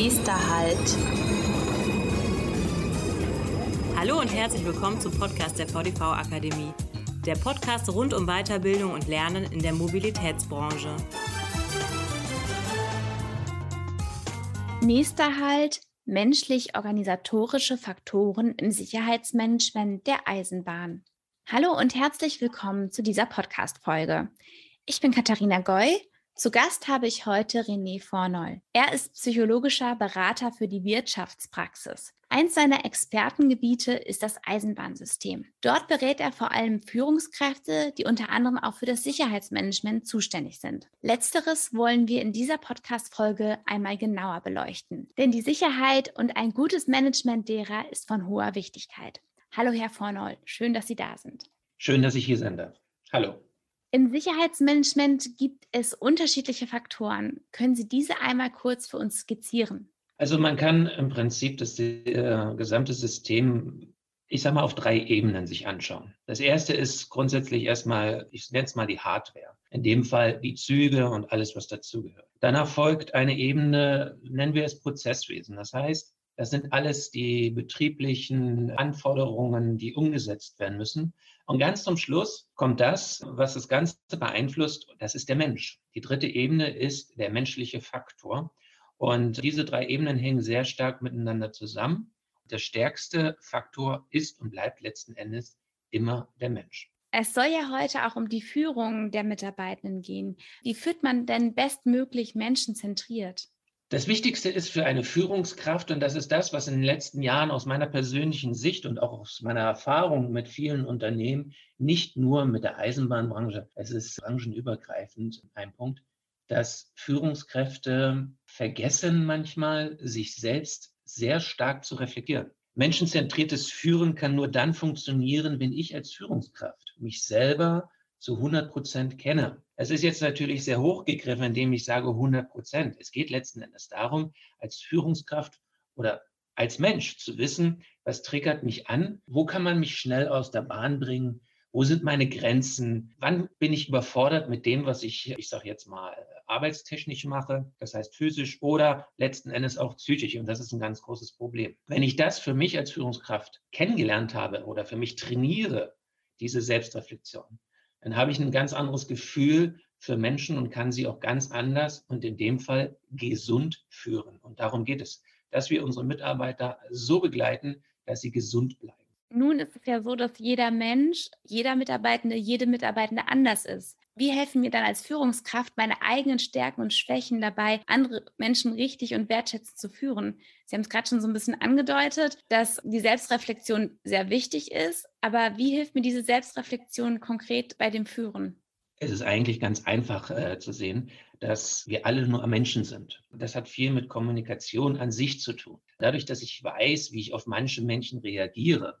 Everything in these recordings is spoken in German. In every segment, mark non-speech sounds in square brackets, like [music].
Nächster Halt. Hallo und herzlich willkommen zum Podcast der VDV Akademie. Der Podcast rund um Weiterbildung und Lernen in der Mobilitätsbranche. Nächster Halt. Menschlich-organisatorische Faktoren im Sicherheitsmanagement der Eisenbahn. Hallo und herzlich willkommen zu dieser Podcast-Folge. Ich bin Katharina Goy zu Gast habe ich heute René Fornoll. Er ist psychologischer Berater für die Wirtschaftspraxis. Eins seiner Expertengebiete ist das Eisenbahnsystem. Dort berät er vor allem Führungskräfte, die unter anderem auch für das Sicherheitsmanagement zuständig sind. Letzteres wollen wir in dieser Podcast-Folge einmal genauer beleuchten. Denn die Sicherheit und ein gutes Management derer ist von hoher Wichtigkeit. Hallo, Herr Fornoll, schön, dass Sie da sind. Schön, dass ich hier sein darf. Hallo. Im Sicherheitsmanagement gibt es unterschiedliche Faktoren. Können Sie diese einmal kurz für uns skizzieren? Also man kann im Prinzip das äh, gesamte System, ich sage mal, auf drei Ebenen sich anschauen. Das erste ist grundsätzlich erstmal, ich nenne es mal die Hardware. In dem Fall die Züge und alles, was dazugehört. Danach folgt eine Ebene, nennen wir es Prozesswesen. Das heißt, das sind alles die betrieblichen Anforderungen, die umgesetzt werden müssen. Und ganz zum Schluss kommt das, was das Ganze beeinflusst, das ist der Mensch. Die dritte Ebene ist der menschliche Faktor. Und diese drei Ebenen hängen sehr stark miteinander zusammen. Der stärkste Faktor ist und bleibt letzten Endes immer der Mensch. Es soll ja heute auch um die Führung der Mitarbeitenden gehen. Wie führt man denn bestmöglich menschenzentriert? Das Wichtigste ist für eine Führungskraft, und das ist das, was in den letzten Jahren aus meiner persönlichen Sicht und auch aus meiner Erfahrung mit vielen Unternehmen, nicht nur mit der Eisenbahnbranche, es ist branchenübergreifend ein Punkt, dass Führungskräfte vergessen manchmal, sich selbst sehr stark zu reflektieren. Menschenzentriertes Führen kann nur dann funktionieren, wenn ich als Führungskraft mich selber zu 100 Prozent kenne. Es ist jetzt natürlich sehr hochgegriffen, indem ich sage 100 Prozent. Es geht letzten Endes darum, als Führungskraft oder als Mensch zu wissen, was triggert mich an, wo kann man mich schnell aus der Bahn bringen, wo sind meine Grenzen, wann bin ich überfordert mit dem, was ich, ich sage jetzt mal, arbeitstechnisch mache, das heißt physisch oder letzten Endes auch psychisch. Und das ist ein ganz großes Problem. Wenn ich das für mich als Führungskraft kennengelernt habe oder für mich trainiere, diese Selbstreflexion, dann habe ich ein ganz anderes Gefühl für Menschen und kann sie auch ganz anders und in dem Fall gesund führen. Und darum geht es, dass wir unsere Mitarbeiter so begleiten, dass sie gesund bleiben. Nun ist es ja so, dass jeder Mensch, jeder Mitarbeitende, jede Mitarbeitende anders ist. Wie helfen mir dann als Führungskraft, meine eigenen Stärken und Schwächen dabei, andere Menschen richtig und wertschätzend zu führen? Sie haben es gerade schon so ein bisschen angedeutet, dass die Selbstreflexion sehr wichtig ist. Aber wie hilft mir diese Selbstreflexion konkret bei dem Führen? Es ist eigentlich ganz einfach äh, zu sehen, dass wir alle nur Menschen sind. Das hat viel mit Kommunikation an sich zu tun. Dadurch, dass ich weiß, wie ich auf manche Menschen reagiere,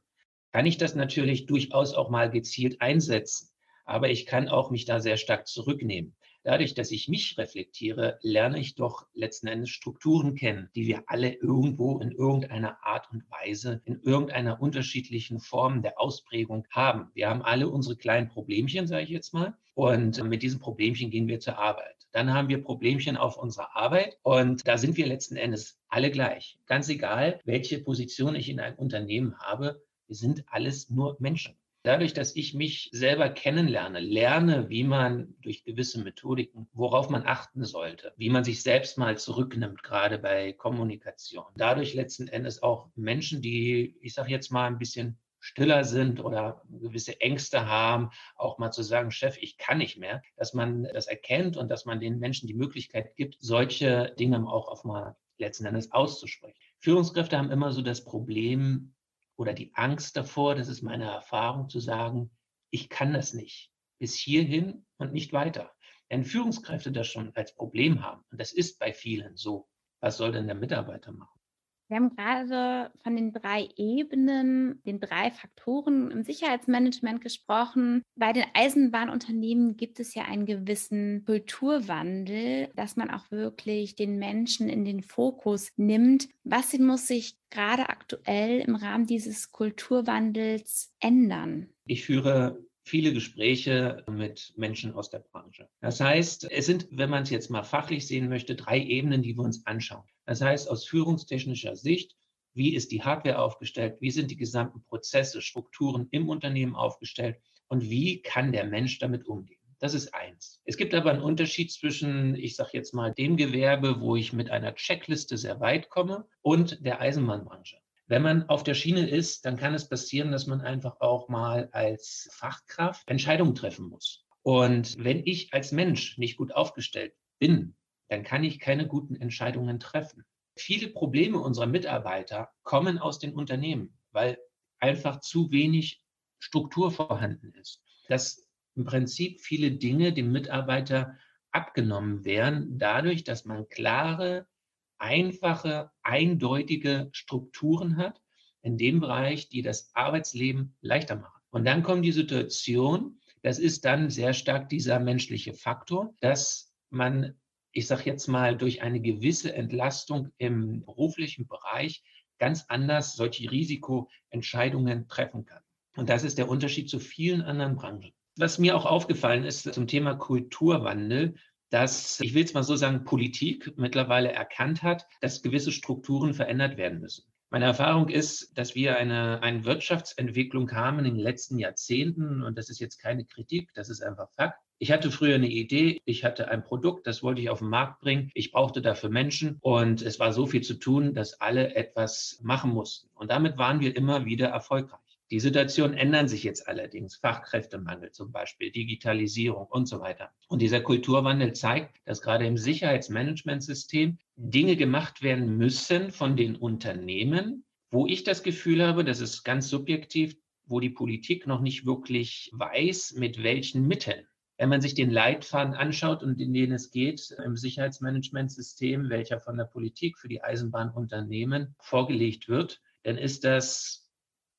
kann ich das natürlich durchaus auch mal gezielt einsetzen. Aber ich kann auch mich da sehr stark zurücknehmen. Dadurch, dass ich mich reflektiere, lerne ich doch letzten Endes Strukturen kennen, die wir alle irgendwo in irgendeiner Art und Weise, in irgendeiner unterschiedlichen Form der Ausprägung haben. Wir haben alle unsere kleinen Problemchen, sage ich jetzt mal. Und mit diesen Problemchen gehen wir zur Arbeit. Dann haben wir Problemchen auf unserer Arbeit und da sind wir letzten Endes alle gleich. Ganz egal, welche Position ich in einem Unternehmen habe, wir sind alles nur Menschen. Dadurch, dass ich mich selber kennenlerne, lerne, wie man durch gewisse Methodiken, worauf man achten sollte, wie man sich selbst mal zurücknimmt, gerade bei Kommunikation. Dadurch letzten Endes auch Menschen, die, ich sage jetzt mal, ein bisschen stiller sind oder gewisse Ängste haben, auch mal zu sagen, Chef, ich kann nicht mehr, dass man das erkennt und dass man den Menschen die Möglichkeit gibt, solche Dinge auch auf mal letzten Endes auszusprechen. Führungskräfte haben immer so das Problem, oder die Angst davor, das ist meine Erfahrung, zu sagen, ich kann das nicht. Bis hierhin und nicht weiter. Wenn Führungskräfte das schon als Problem haben, und das ist bei vielen so, was soll denn der Mitarbeiter machen? Wir haben gerade von den drei Ebenen, den drei Faktoren im Sicherheitsmanagement gesprochen. Bei den Eisenbahnunternehmen gibt es ja einen gewissen Kulturwandel, dass man auch wirklich den Menschen in den Fokus nimmt. Was muss sich gerade aktuell im Rahmen dieses Kulturwandels ändern? Ich führe viele Gespräche mit Menschen aus der Branche. Das heißt, es sind, wenn man es jetzt mal fachlich sehen möchte, drei Ebenen, die wir uns anschauen. Das heißt, aus führungstechnischer Sicht, wie ist die Hardware aufgestellt, wie sind die gesamten Prozesse, Strukturen im Unternehmen aufgestellt und wie kann der Mensch damit umgehen. Das ist eins. Es gibt aber einen Unterschied zwischen, ich sage jetzt mal, dem Gewerbe, wo ich mit einer Checkliste sehr weit komme, und der Eisenbahnbranche. Wenn man auf der Schiene ist, dann kann es passieren, dass man einfach auch mal als Fachkraft Entscheidungen treffen muss. Und wenn ich als Mensch nicht gut aufgestellt bin, dann kann ich keine guten Entscheidungen treffen. Viele Probleme unserer Mitarbeiter kommen aus den Unternehmen, weil einfach zu wenig Struktur vorhanden ist. Dass im Prinzip viele Dinge dem Mitarbeiter abgenommen werden, dadurch, dass man klare einfache, eindeutige Strukturen hat in dem Bereich, die das Arbeitsleben leichter machen. Und dann kommt die Situation, das ist dann sehr stark dieser menschliche Faktor, dass man, ich sage jetzt mal, durch eine gewisse Entlastung im beruflichen Bereich ganz anders solche Risikoentscheidungen treffen kann. Und das ist der Unterschied zu vielen anderen Branchen. Was mir auch aufgefallen ist zum Thema Kulturwandel, dass, ich will es mal so sagen, Politik mittlerweile erkannt hat, dass gewisse Strukturen verändert werden müssen. Meine Erfahrung ist, dass wir eine, eine Wirtschaftsentwicklung haben in den letzten Jahrzehnten und das ist jetzt keine Kritik, das ist einfach Fakt. Ich hatte früher eine Idee, ich hatte ein Produkt, das wollte ich auf den Markt bringen. Ich brauchte dafür Menschen und es war so viel zu tun, dass alle etwas machen mussten. Und damit waren wir immer wieder erfolgreich. Die Situationen ändern sich jetzt allerdings. Fachkräftemangel zum Beispiel, Digitalisierung und so weiter. Und dieser Kulturwandel zeigt, dass gerade im Sicherheitsmanagementsystem Dinge gemacht werden müssen von den Unternehmen, wo ich das Gefühl habe, das ist ganz subjektiv, wo die Politik noch nicht wirklich weiß, mit welchen Mitteln. Wenn man sich den Leitfaden anschaut und in den es geht im Sicherheitsmanagementsystem, welcher von der Politik für die Eisenbahnunternehmen vorgelegt wird, dann ist das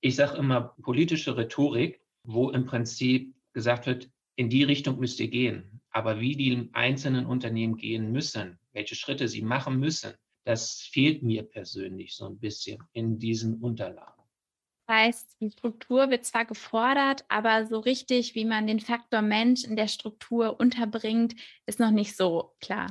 ich sage immer politische Rhetorik, wo im Prinzip gesagt wird, in die Richtung müsst ihr gehen. Aber wie die einzelnen Unternehmen gehen müssen, welche Schritte sie machen müssen, das fehlt mir persönlich so ein bisschen in diesen Unterlagen. Heißt, die Struktur wird zwar gefordert, aber so richtig, wie man den Faktor Mensch in der Struktur unterbringt, ist noch nicht so klar.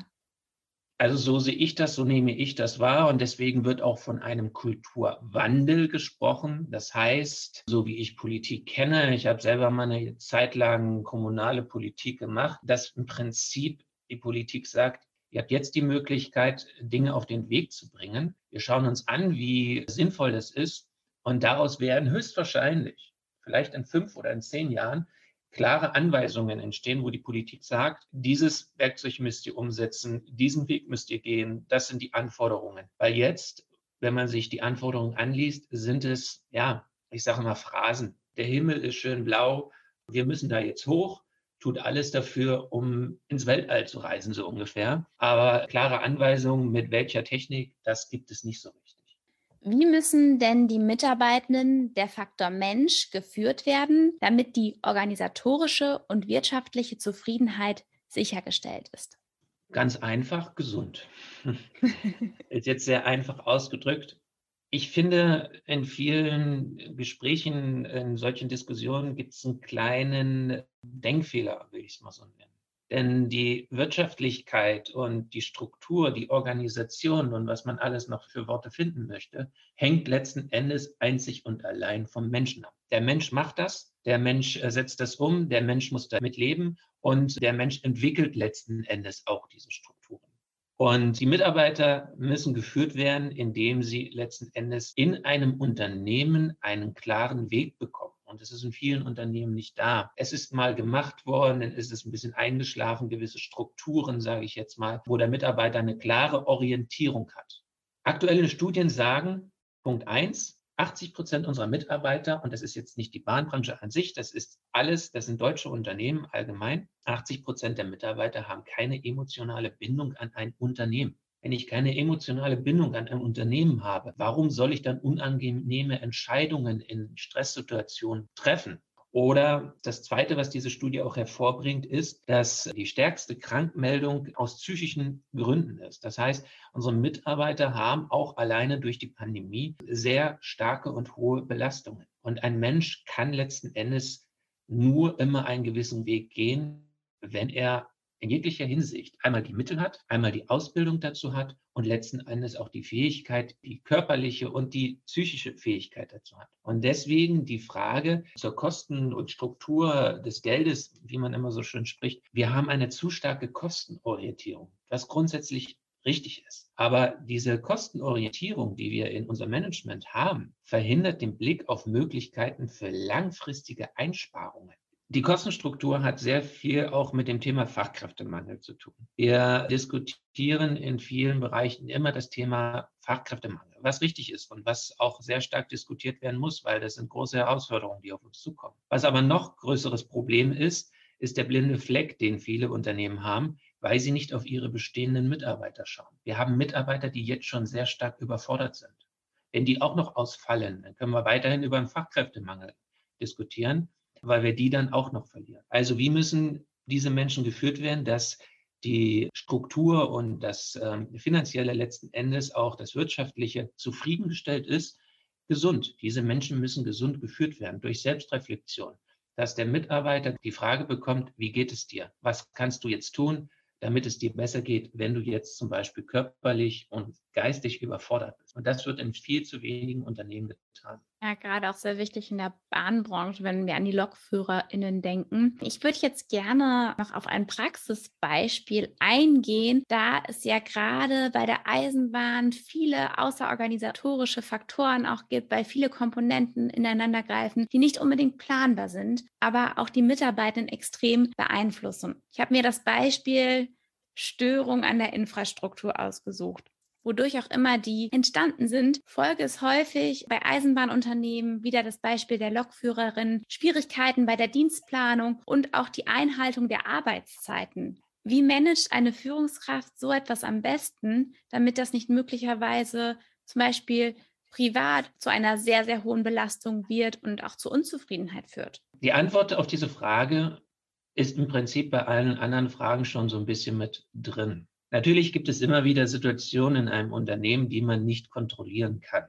Also so sehe ich das, so nehme ich das wahr und deswegen wird auch von einem Kulturwandel gesprochen. Das heißt, so wie ich Politik kenne, ich habe selber mal eine Zeit lang kommunale Politik gemacht, dass im Prinzip die Politik sagt, ihr habt jetzt die Möglichkeit, Dinge auf den Weg zu bringen. Wir schauen uns an, wie sinnvoll das ist und daraus werden höchstwahrscheinlich, vielleicht in fünf oder in zehn Jahren, klare Anweisungen entstehen, wo die Politik sagt, dieses Werkzeug müsst ihr umsetzen, diesen Weg müsst ihr gehen, das sind die Anforderungen. Weil jetzt, wenn man sich die Anforderungen anliest, sind es, ja, ich sage mal Phrasen. Der Himmel ist schön blau, wir müssen da jetzt hoch, tut alles dafür, um ins Weltall zu reisen, so ungefähr. Aber klare Anweisungen, mit welcher Technik, das gibt es nicht so richtig. Wie müssen denn die Mitarbeitenden der Faktor Mensch geführt werden, damit die organisatorische und wirtschaftliche Zufriedenheit sichergestellt ist? Ganz einfach, gesund. [laughs] ist jetzt sehr einfach ausgedrückt. Ich finde, in vielen Gesprächen, in solchen Diskussionen gibt es einen kleinen Denkfehler, will ich es mal so nennen. Denn die Wirtschaftlichkeit und die Struktur, die Organisation und was man alles noch für Worte finden möchte, hängt letzten Endes einzig und allein vom Menschen ab. Der Mensch macht das, der Mensch äh, setzt das um, der Mensch muss damit leben und der Mensch entwickelt letzten Endes auch diese Strukturen. Und die Mitarbeiter müssen geführt werden, indem sie letzten Endes in einem Unternehmen einen klaren Weg bekommen und es ist in vielen Unternehmen nicht da. Es ist mal gemacht worden, dann ist es ein bisschen eingeschlafen, gewisse Strukturen, sage ich jetzt mal, wo der Mitarbeiter eine klare Orientierung hat. Aktuelle Studien sagen, Punkt eins, 80 Prozent unserer Mitarbeiter, und das ist jetzt nicht die Bahnbranche an sich, das ist alles, das sind deutsche Unternehmen allgemein, 80 Prozent der Mitarbeiter haben keine emotionale Bindung an ein Unternehmen. Wenn ich keine emotionale Bindung an ein Unternehmen habe, warum soll ich dann unangenehme Entscheidungen in Stresssituationen treffen? Oder das Zweite, was diese Studie auch hervorbringt, ist, dass die stärkste Krankmeldung aus psychischen Gründen ist. Das heißt, unsere Mitarbeiter haben auch alleine durch die Pandemie sehr starke und hohe Belastungen. Und ein Mensch kann letzten Endes nur immer einen gewissen Weg gehen, wenn er in jeglicher Hinsicht einmal die Mittel hat, einmal die Ausbildung dazu hat und letzten Endes auch die Fähigkeit, die körperliche und die psychische Fähigkeit dazu hat. Und deswegen die Frage zur Kosten- und Struktur des Geldes, wie man immer so schön spricht, wir haben eine zu starke Kostenorientierung, was grundsätzlich richtig ist. Aber diese Kostenorientierung, die wir in unserem Management haben, verhindert den Blick auf Möglichkeiten für langfristige Einsparungen. Die Kostenstruktur hat sehr viel auch mit dem Thema Fachkräftemangel zu tun. Wir diskutieren in vielen Bereichen immer das Thema Fachkräftemangel, was richtig ist und was auch sehr stark diskutiert werden muss, weil das sind große Herausforderungen, die auf uns zukommen. Was aber noch größeres Problem ist, ist der blinde Fleck, den viele Unternehmen haben, weil sie nicht auf ihre bestehenden Mitarbeiter schauen. Wir haben Mitarbeiter, die jetzt schon sehr stark überfordert sind. Wenn die auch noch ausfallen, dann können wir weiterhin über einen Fachkräftemangel diskutieren weil wir die dann auch noch verlieren. Also wie müssen diese Menschen geführt werden, dass die Struktur und das ähm, finanzielle letzten Endes auch das wirtschaftliche zufriedengestellt ist, gesund. Diese Menschen müssen gesund geführt werden durch Selbstreflexion, dass der Mitarbeiter die Frage bekommt, wie geht es dir? Was kannst du jetzt tun, damit es dir besser geht, wenn du jetzt zum Beispiel körperlich und geistig überfordert bist? Und das wird in viel zu wenigen Unternehmen getan. Ja, gerade auch sehr wichtig in der Bahnbranche, wenn wir an die LokführerInnen denken. Ich würde jetzt gerne noch auf ein Praxisbeispiel eingehen, da es ja gerade bei der Eisenbahn viele außerorganisatorische Faktoren auch gibt, weil viele Komponenten ineinandergreifen, die nicht unbedingt planbar sind, aber auch die Mitarbeitenden extrem beeinflussen. Ich habe mir das Beispiel Störung an der Infrastruktur ausgesucht wodurch auch immer die entstanden sind. Folge ist häufig bei Eisenbahnunternehmen wieder das Beispiel der Lokführerin, Schwierigkeiten bei der Dienstplanung und auch die Einhaltung der Arbeitszeiten. Wie managt eine Führungskraft so etwas am besten, damit das nicht möglicherweise zum Beispiel privat zu einer sehr, sehr hohen Belastung wird und auch zu Unzufriedenheit führt? Die Antwort auf diese Frage ist im Prinzip bei allen anderen Fragen schon so ein bisschen mit drin. Natürlich gibt es immer wieder Situationen in einem Unternehmen, die man nicht kontrollieren kann.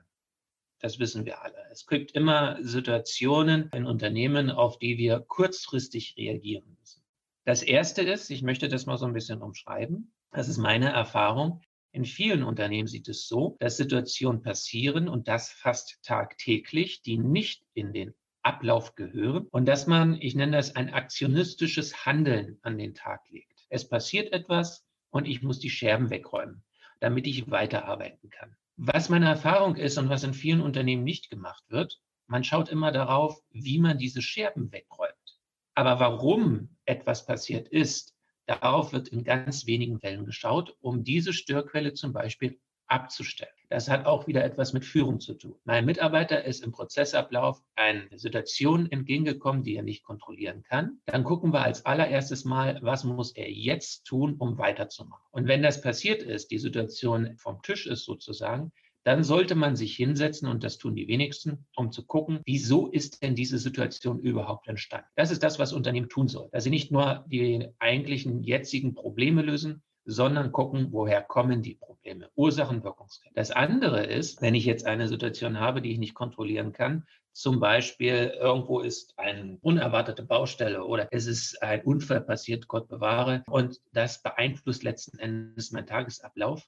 Das wissen wir alle. Es gibt immer Situationen in Unternehmen, auf die wir kurzfristig reagieren müssen. Das erste ist, ich möchte das mal so ein bisschen umschreiben. Das ist meine Erfahrung. In vielen Unternehmen sieht es so, dass Situationen passieren und das fast tagtäglich, die nicht in den Ablauf gehören und dass man, ich nenne das ein aktionistisches Handeln an den Tag legt. Es passiert etwas, und ich muss die Scherben wegräumen, damit ich weiterarbeiten kann. Was meine Erfahrung ist und was in vielen Unternehmen nicht gemacht wird, man schaut immer darauf, wie man diese Scherben wegräumt. Aber warum etwas passiert ist, darauf wird in ganz wenigen Fällen geschaut, um diese Störquelle zum Beispiel abzustellen. Das hat auch wieder etwas mit Führung zu tun. Mein Mitarbeiter ist im Prozessablauf eine Situation entgegengekommen, die er nicht kontrollieren kann. Dann gucken wir als allererstes mal, was muss er jetzt tun, um weiterzumachen. Und wenn das passiert ist, die Situation vom Tisch ist sozusagen, dann sollte man sich hinsetzen, und das tun die wenigsten, um zu gucken, wieso ist denn diese Situation überhaupt entstanden. Das ist das, was Unternehmen tun soll. Dass sie nicht nur die eigentlichen jetzigen Probleme lösen, sondern gucken, woher kommen die Probleme. Ursachen-Wirkungskette. Das andere ist, wenn ich jetzt eine Situation habe, die ich nicht kontrollieren kann, zum Beispiel irgendwo ist eine unerwartete Baustelle oder es ist ein Unfall passiert, Gott bewahre, und das beeinflusst letzten Endes meinen Tagesablauf.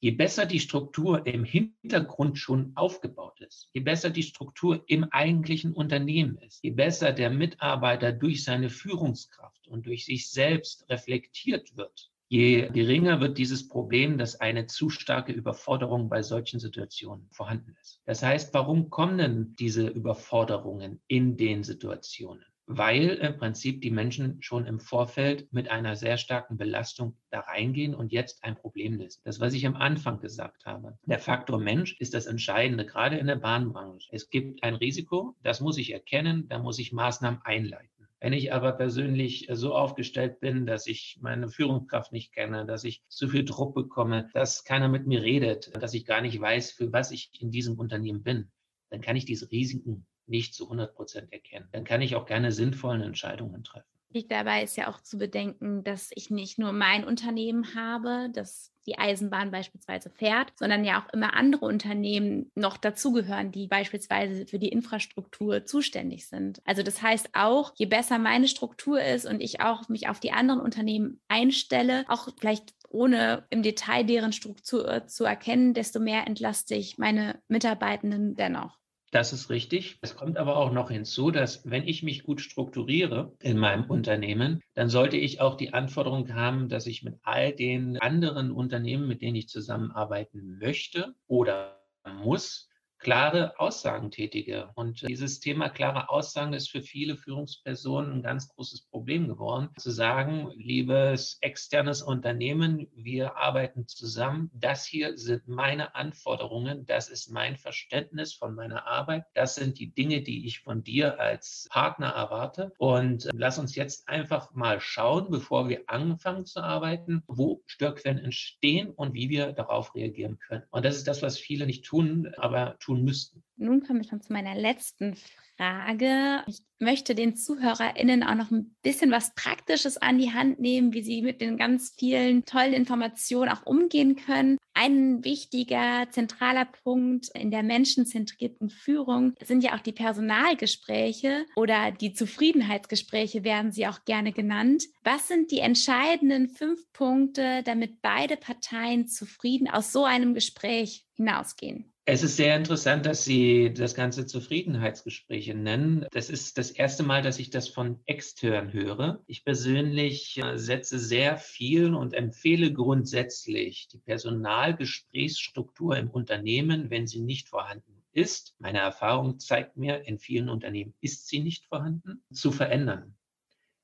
Je besser die Struktur im Hintergrund schon aufgebaut ist, je besser die Struktur im eigentlichen Unternehmen ist, je besser der Mitarbeiter durch seine Führungskraft und durch sich selbst reflektiert wird, je geringer wird dieses Problem, dass eine zu starke Überforderung bei solchen Situationen vorhanden ist. Das heißt, warum kommen denn diese Überforderungen in den Situationen? Weil im Prinzip die Menschen schon im Vorfeld mit einer sehr starken Belastung da reingehen und jetzt ein Problem lösen. Das, was ich am Anfang gesagt habe. Der Faktor Mensch ist das Entscheidende, gerade in der Bahnbranche. Es gibt ein Risiko, das muss ich erkennen, da muss ich Maßnahmen einleiten. Wenn ich aber persönlich so aufgestellt bin, dass ich meine Führungskraft nicht kenne, dass ich zu viel Druck bekomme, dass keiner mit mir redet, dass ich gar nicht weiß, für was ich in diesem Unternehmen bin, dann kann ich diese Risiken nicht zu 100 Prozent erkennen. Dann kann ich auch keine sinnvollen Entscheidungen treffen. Wichtig dabei ist ja auch zu bedenken, dass ich nicht nur mein Unternehmen habe, das die Eisenbahn beispielsweise fährt, sondern ja auch immer andere Unternehmen noch dazugehören, die beispielsweise für die Infrastruktur zuständig sind. Also das heißt auch, je besser meine Struktur ist und ich auch mich auf die anderen Unternehmen einstelle, auch vielleicht ohne im Detail deren Struktur zu erkennen, desto mehr entlaste ich meine Mitarbeitenden dennoch. Das ist richtig. Es kommt aber auch noch hinzu, dass wenn ich mich gut strukturiere in meinem Unternehmen, dann sollte ich auch die Anforderung haben, dass ich mit all den anderen Unternehmen, mit denen ich zusammenarbeiten möchte oder muss, klare Aussagen tätige. Und dieses Thema klare Aussagen ist für viele Führungspersonen ein ganz großes Problem geworden. Zu sagen, liebes externes Unternehmen, wir arbeiten zusammen. Das hier sind meine Anforderungen. Das ist mein Verständnis von meiner Arbeit. Das sind die Dinge, die ich von dir als Partner erwarte. Und lass uns jetzt einfach mal schauen, bevor wir anfangen zu arbeiten, wo Störquellen entstehen und wie wir darauf reagieren können. Und das ist das, was viele nicht tun, aber tun tun müssten. Nun komme ich schon zu meiner letzten Frage. Ich möchte den ZuhörerInnen auch noch ein bisschen was Praktisches an die Hand nehmen, wie sie mit den ganz vielen tollen Informationen auch umgehen können. Ein wichtiger, zentraler Punkt in der menschenzentrierten Führung sind ja auch die Personalgespräche oder die Zufriedenheitsgespräche werden sie auch gerne genannt. Was sind die entscheidenden fünf Punkte, damit beide Parteien zufrieden aus so einem Gespräch hinausgehen? Es ist sehr interessant, dass Sie das Ganze Zufriedenheitsgespräche nennen. Das ist das erste Mal, dass ich das von extern höre. Ich persönlich äh, setze sehr viel und empfehle grundsätzlich die Personalgesprächsstruktur im Unternehmen, wenn sie nicht vorhanden ist. Meine Erfahrung zeigt mir, in vielen Unternehmen ist sie nicht vorhanden, zu verändern.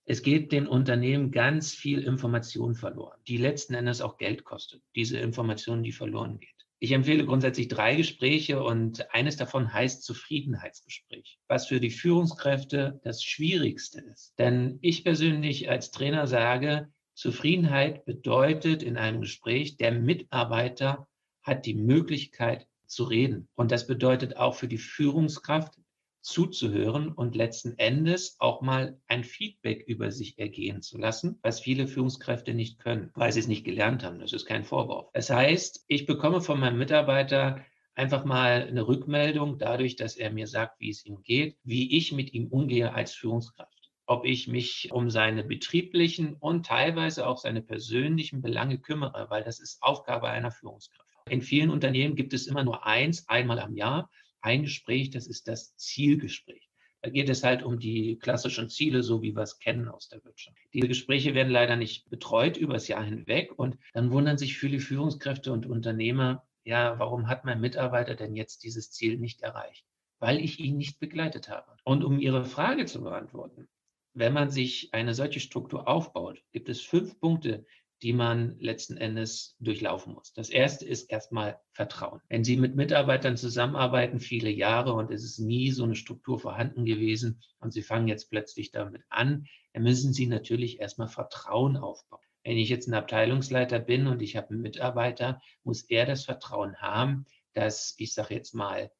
Es geht den Unternehmen ganz viel Information verloren, die letzten Endes auch Geld kostet, diese Information, die verloren geht. Ich empfehle grundsätzlich drei Gespräche und eines davon heißt Zufriedenheitsgespräch, was für die Führungskräfte das Schwierigste ist. Denn ich persönlich als Trainer sage, Zufriedenheit bedeutet in einem Gespräch, der Mitarbeiter hat die Möglichkeit zu reden. Und das bedeutet auch für die Führungskraft, zuzuhören und letzten Endes auch mal ein Feedback über sich ergehen zu lassen, was viele Führungskräfte nicht können, weil sie es nicht gelernt haben. Das ist kein Vorwurf. Das heißt, ich bekomme von meinem Mitarbeiter einfach mal eine Rückmeldung dadurch, dass er mir sagt, wie es ihm geht, wie ich mit ihm umgehe als Führungskraft ob ich mich um seine betrieblichen und teilweise auch seine persönlichen Belange kümmere, weil das ist Aufgabe einer Führungskraft. In vielen Unternehmen gibt es immer nur eins, einmal am Jahr ein Gespräch, das ist das Zielgespräch. Da geht es halt um die klassischen Ziele, so wie wir es kennen aus der Wirtschaft. Diese Gespräche werden leider nicht betreut übers Jahr hinweg und dann wundern sich viele Führungskräfte und Unternehmer, ja, warum hat mein Mitarbeiter denn jetzt dieses Ziel nicht erreicht? Weil ich ihn nicht begleitet habe. Und um Ihre Frage zu beantworten, wenn man sich eine solche Struktur aufbaut, gibt es fünf Punkte, die man letzten Endes durchlaufen muss. Das erste ist erstmal Vertrauen. Wenn Sie mit Mitarbeitern zusammenarbeiten, viele Jahre und es ist nie so eine Struktur vorhanden gewesen und Sie fangen jetzt plötzlich damit an, dann müssen Sie natürlich erstmal Vertrauen aufbauen. Wenn ich jetzt ein Abteilungsleiter bin und ich habe einen Mitarbeiter, muss er das Vertrauen haben, dass ich sage jetzt mal,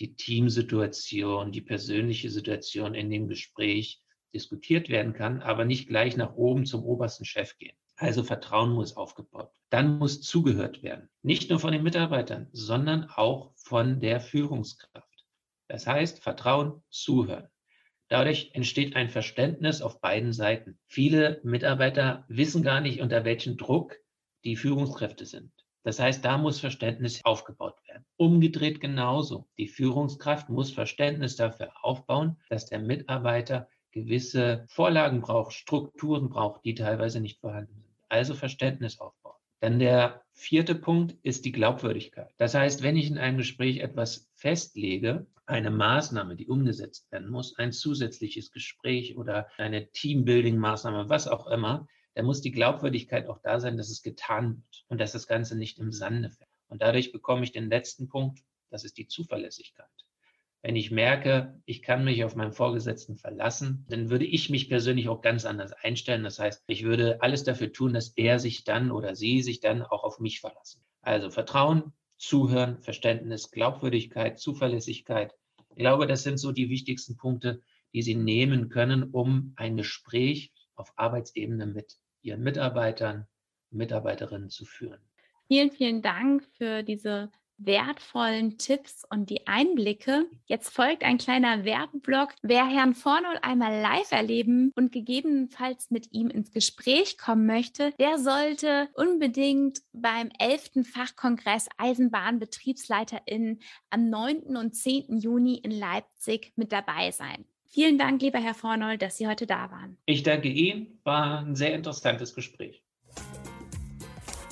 die Teamsituation, die persönliche Situation in dem Gespräch diskutiert werden kann, aber nicht gleich nach oben zum obersten Chef gehen. Also Vertrauen muss aufgebaut. Dann muss zugehört werden. Nicht nur von den Mitarbeitern, sondern auch von der Führungskraft. Das heißt, Vertrauen, zuhören. Dadurch entsteht ein Verständnis auf beiden Seiten. Viele Mitarbeiter wissen gar nicht, unter welchem Druck die Führungskräfte sind. Das heißt, da muss Verständnis aufgebaut werden. Umgedreht genauso. Die Führungskraft muss Verständnis dafür aufbauen, dass der Mitarbeiter gewisse Vorlagen braucht, Strukturen braucht, die teilweise nicht vorhanden sind also Verständnis aufbauen. Dann der vierte Punkt ist die Glaubwürdigkeit. Das heißt, wenn ich in einem Gespräch etwas festlege, eine Maßnahme, die umgesetzt werden muss, ein zusätzliches Gespräch oder eine Teambuilding-Maßnahme, was auch immer, dann muss die Glaubwürdigkeit auch da sein, dass es getan wird und dass das Ganze nicht im Sande fällt. Und dadurch bekomme ich den letzten Punkt, das ist die Zuverlässigkeit. Wenn ich merke, ich kann mich auf meinen Vorgesetzten verlassen, dann würde ich mich persönlich auch ganz anders einstellen. Das heißt, ich würde alles dafür tun, dass er sich dann oder sie sich dann auch auf mich verlassen. Also Vertrauen, Zuhören, Verständnis, Glaubwürdigkeit, Zuverlässigkeit. Ich glaube, das sind so die wichtigsten Punkte, die Sie nehmen können, um ein Gespräch auf Arbeitsebene mit ihren Mitarbeitern, Mitarbeiterinnen zu führen. Vielen, vielen Dank für diese wertvollen Tipps und die Einblicke. Jetzt folgt ein kleiner Werbeblock. Wer Herrn Vornold einmal live erleben und gegebenenfalls mit ihm ins Gespräch kommen möchte, der sollte unbedingt beim 11. Fachkongress Eisenbahnbetriebsleiterinnen am 9. und 10. Juni in Leipzig mit dabei sein. Vielen Dank, lieber Herr Vornold, dass Sie heute da waren. Ich danke Ihnen. War ein sehr interessantes Gespräch.